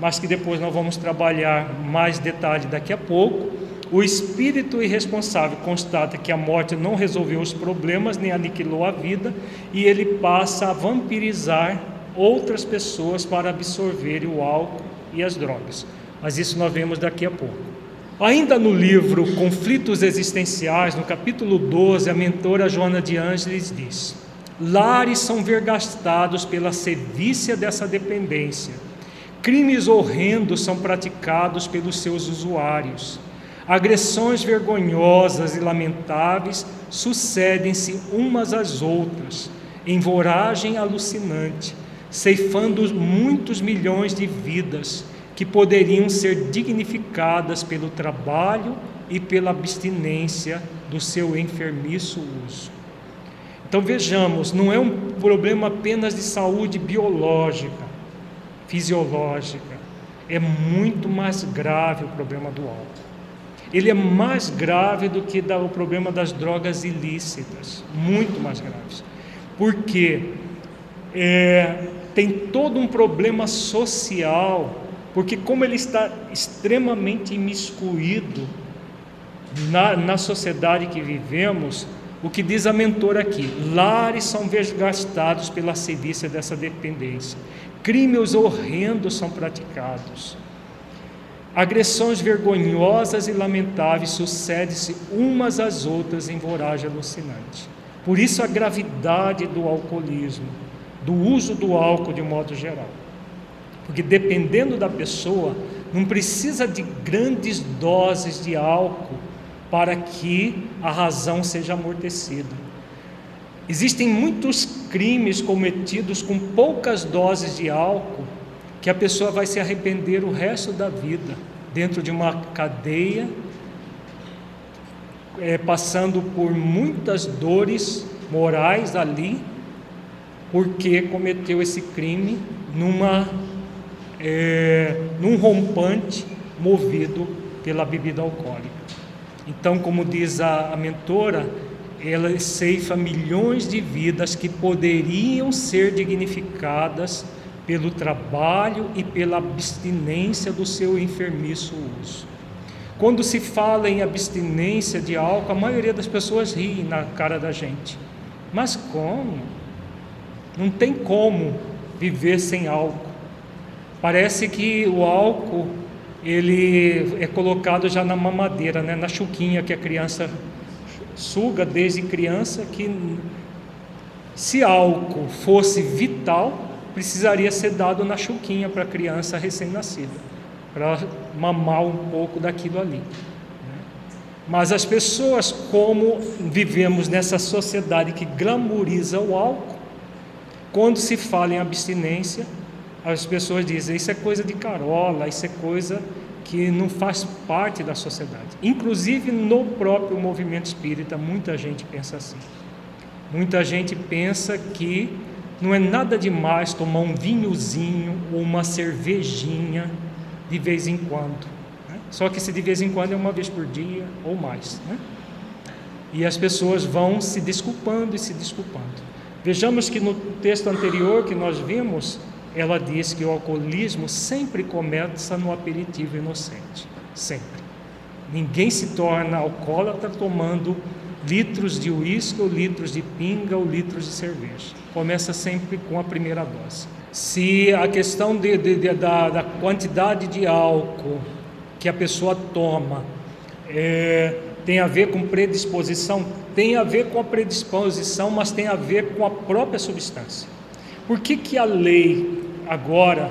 mas que depois nós vamos trabalhar mais detalhe daqui a pouco o espírito irresponsável constata que a morte não resolveu os problemas nem aniquilou a vida e ele passa a vampirizar outras pessoas para absorver o álcool e as drogas. Mas isso nós vemos daqui a pouco. Ainda no livro Conflitos Existenciais, no capítulo 12, a mentora Joana de Ângeles diz: Lares são vergastados pela sevícia dessa dependência. Crimes horrendos são praticados pelos seus usuários. Agressões vergonhosas e lamentáveis sucedem-se umas às outras, em voragem alucinante, ceifando muitos milhões de vidas, que poderiam ser dignificadas pelo trabalho e pela abstinência do seu enfermiço uso. Então vejamos, não é um problema apenas de saúde biológica, fisiológica, é muito mais grave o problema do álcool. Ele é mais grave do que o problema das drogas ilícitas, muito mais grave. Porque é, tem todo um problema social, porque como ele está extremamente imiscuído na, na sociedade que vivemos, o que diz a mentora aqui: lares são desgastados pela sevícia dessa dependência, crimes horrendos são praticados, agressões vergonhosas e lamentáveis sucedem-se umas às outras em voragem alucinante. Por isso a gravidade do alcoolismo, do uso do álcool de modo geral. Porque dependendo da pessoa, não precisa de grandes doses de álcool para que a razão seja amortecida. Existem muitos crimes cometidos com poucas doses de álcool que a pessoa vai se arrepender o resto da vida dentro de uma cadeia, é, passando por muitas dores morais ali, porque cometeu esse crime numa, é, num rompante movido pela bebida alcoólica. Então, como diz a, a mentora, ela ceifa milhões de vidas que poderiam ser dignificadas pelo trabalho e pela abstinência do seu enfermiço uso. Quando se fala em abstinência de álcool, a maioria das pessoas ri na cara da gente. Mas como? Não tem como viver sem álcool. Parece que o álcool ele é colocado já na mamadeira, né, na chuquinha que a criança suga desde criança, que se álcool fosse vital, precisaria ser dado na chuquinha para a criança recém-nascida, para mamar um pouco daquilo ali. Né. Mas as pessoas, como vivemos nessa sociedade que glamoriza o álcool, quando se fala em abstinência, as pessoas dizem isso é coisa de carola, isso é coisa que não faz parte da sociedade. Inclusive no próprio movimento espírita, muita gente pensa assim. Muita gente pensa que não é nada demais tomar um vinhozinho ou uma cervejinha de vez em quando. Né? Só que se de vez em quando é uma vez por dia ou mais. Né? E as pessoas vão se desculpando e se desculpando. Vejamos que no texto anterior que nós vimos, ela diz que o alcoolismo sempre começa no aperitivo inocente, sempre. Ninguém se torna alcoólatra tomando litros de uísque, ou litros de pinga, ou litros de cerveja. Começa sempre com a primeira dose. Se a questão de, de, de, da, da, quantidade de álcool que a pessoa toma é, tem a ver com predisposição, tem a ver com a predisposição, mas tem a ver com a própria substância. Por que, que a lei agora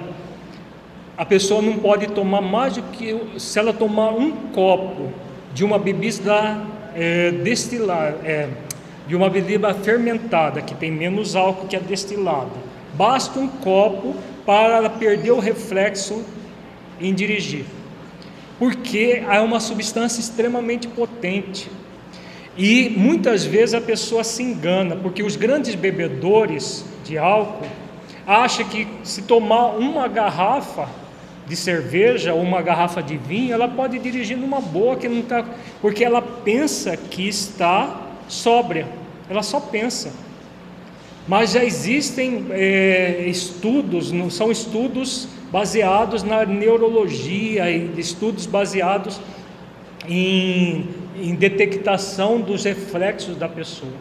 a pessoa não pode tomar mais do que se ela tomar um copo de uma bebida é, destilar, é, de uma bebida fermentada que tem menos álcool que a destilada. Basta um copo para ela perder o reflexo em dirigir, porque é uma substância extremamente potente. E muitas vezes a pessoa se engana, porque os grandes bebedores de álcool acham que se tomar uma garrafa de cerveja ou uma garrafa de vinho, ela pode dirigir numa boa que não tá, porque ela pensa que está sóbria. Ela só pensa. Mas já existem é, estudos, são estudos baseados na neurologia e estudos baseados em, em detectação dos reflexos da pessoa.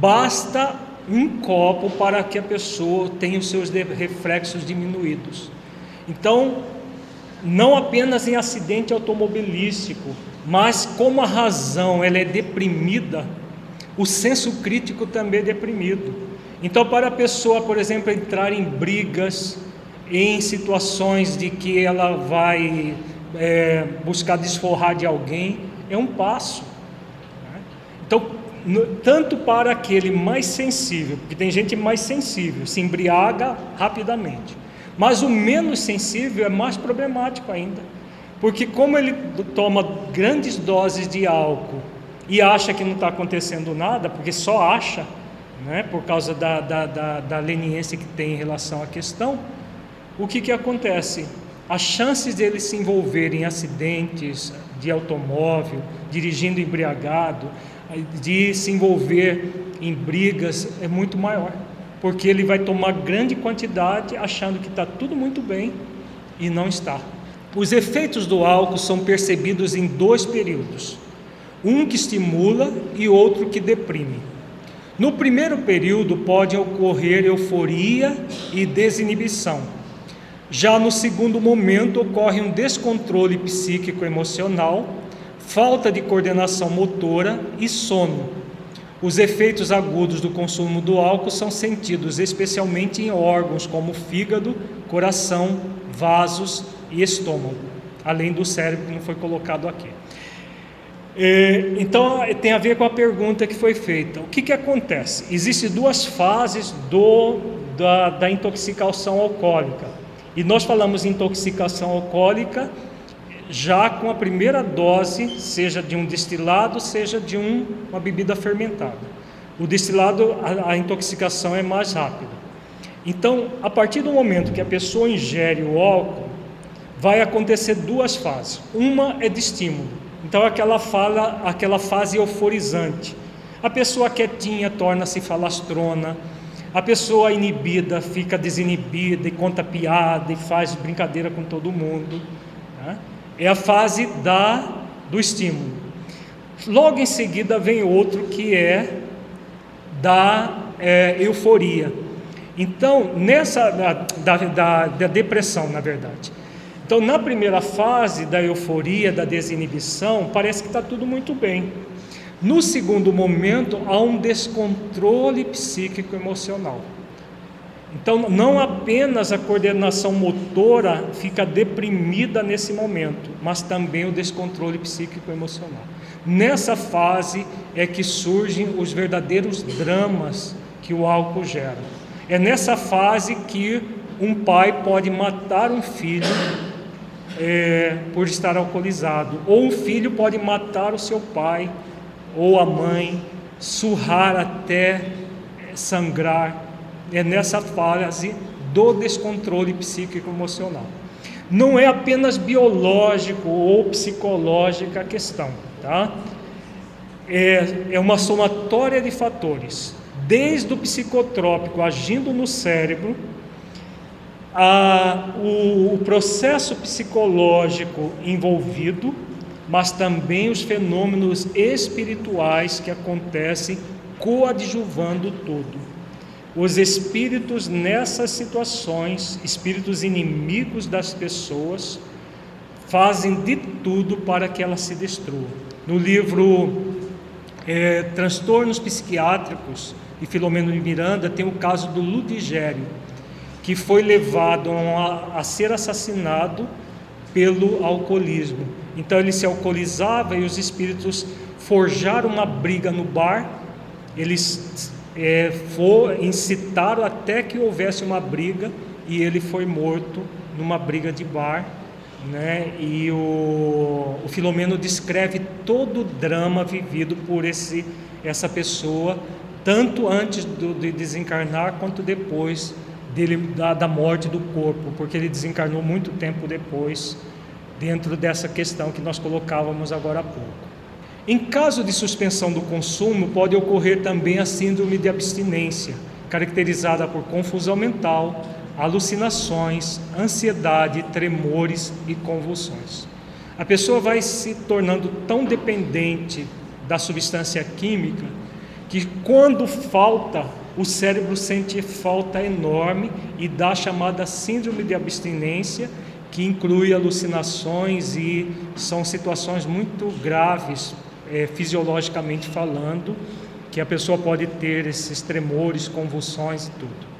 Basta um copo para que a pessoa tenha os seus reflexos diminuídos. Então, não apenas em acidente automobilístico, mas como a razão ela é deprimida, o senso crítico também é deprimido. Então, para a pessoa, por exemplo, entrar em brigas, em situações de que ela vai é, buscar desforrar de alguém, é um passo. Né? Então, no, tanto para aquele mais sensível, porque tem gente mais sensível, se embriaga rapidamente, Mas o menos sensível é mais problemático ainda, porque como ele toma grandes doses de álcool e acha que não está acontecendo nada, porque só acha, né, por causa da, da, da, da leniência que tem em relação à questão, o que, que acontece? As chances dele se envolver em acidentes de automóvel, dirigindo embriagado, de se envolver em brigas é muito maior, porque ele vai tomar grande quantidade achando que está tudo muito bem e não está. Os efeitos do álcool são percebidos em dois períodos: um que estimula e outro que deprime. No primeiro período pode ocorrer euforia e desinibição. Já no segundo momento ocorre um descontrole psíquico emocional falta de coordenação motora e sono. Os efeitos agudos do consumo do álcool são sentidos especialmente em órgãos como fígado, coração, vasos e estômago, além do cérebro que não foi colocado aqui. É, então tem a ver com a pergunta que foi feita. O que, que acontece? Existem duas fases do, da, da intoxicação alcoólica. E nós falamos intoxicação alcoólica já com a primeira dose, seja de um destilado, seja de um, uma bebida fermentada. O destilado, a, a intoxicação é mais rápida. Então, a partir do momento que a pessoa ingere o álcool, vai acontecer duas fases. Uma é de estímulo. Então, aquela fala, aquela fase euforizante. A pessoa quietinha torna-se falastrona. A pessoa inibida fica desinibida e conta piada e faz brincadeira com todo mundo. Né? É a fase da, do estímulo. Logo em seguida vem outro que é da é, euforia. Então, nessa da, da, da depressão, na verdade. Então, na primeira fase da euforia, da desinibição, parece que está tudo muito bem. No segundo momento, há um descontrole psíquico emocional. Então, não apenas a coordenação motora fica deprimida nesse momento, mas também o descontrole psíquico emocional. Nessa fase é que surgem os verdadeiros dramas que o álcool gera. É nessa fase que um pai pode matar um filho é, por estar alcoolizado, ou um filho pode matar o seu pai ou a mãe, surrar até sangrar é nessa fase do descontrole psíquico emocional. Não é apenas biológico ou psicológica a questão, tá? É, é uma somatória de fatores, desde o psicotrópico agindo no cérebro, a, o, o processo psicológico envolvido, mas também os fenômenos espirituais que acontecem coadjuvando tudo. Os espíritos nessas situações, espíritos inimigos das pessoas, fazem de tudo para que elas se destruam. No livro é, Transtornos Psiquiátricos de Filomeno de Miranda tem o caso do Ludigério, que foi levado a, a ser assassinado pelo alcoolismo. Então ele se alcoolizava e os espíritos forjaram uma briga no bar, eles é, for, incitaram até que houvesse uma briga e ele foi morto numa briga de bar. Né? E o, o Filomeno descreve todo o drama vivido por esse, essa pessoa, tanto antes do, de desencarnar quanto depois dele, da, da morte do corpo, porque ele desencarnou muito tempo depois, dentro dessa questão que nós colocávamos agora há pouco. Em caso de suspensão do consumo, pode ocorrer também a síndrome de abstinência, caracterizada por confusão mental, alucinações, ansiedade, tremores e convulsões. A pessoa vai se tornando tão dependente da substância química que, quando falta, o cérebro sente falta enorme e dá a chamada síndrome de abstinência, que inclui alucinações e são situações muito graves é, fisiologicamente falando, que a pessoa pode ter esses tremores, convulsões e tudo.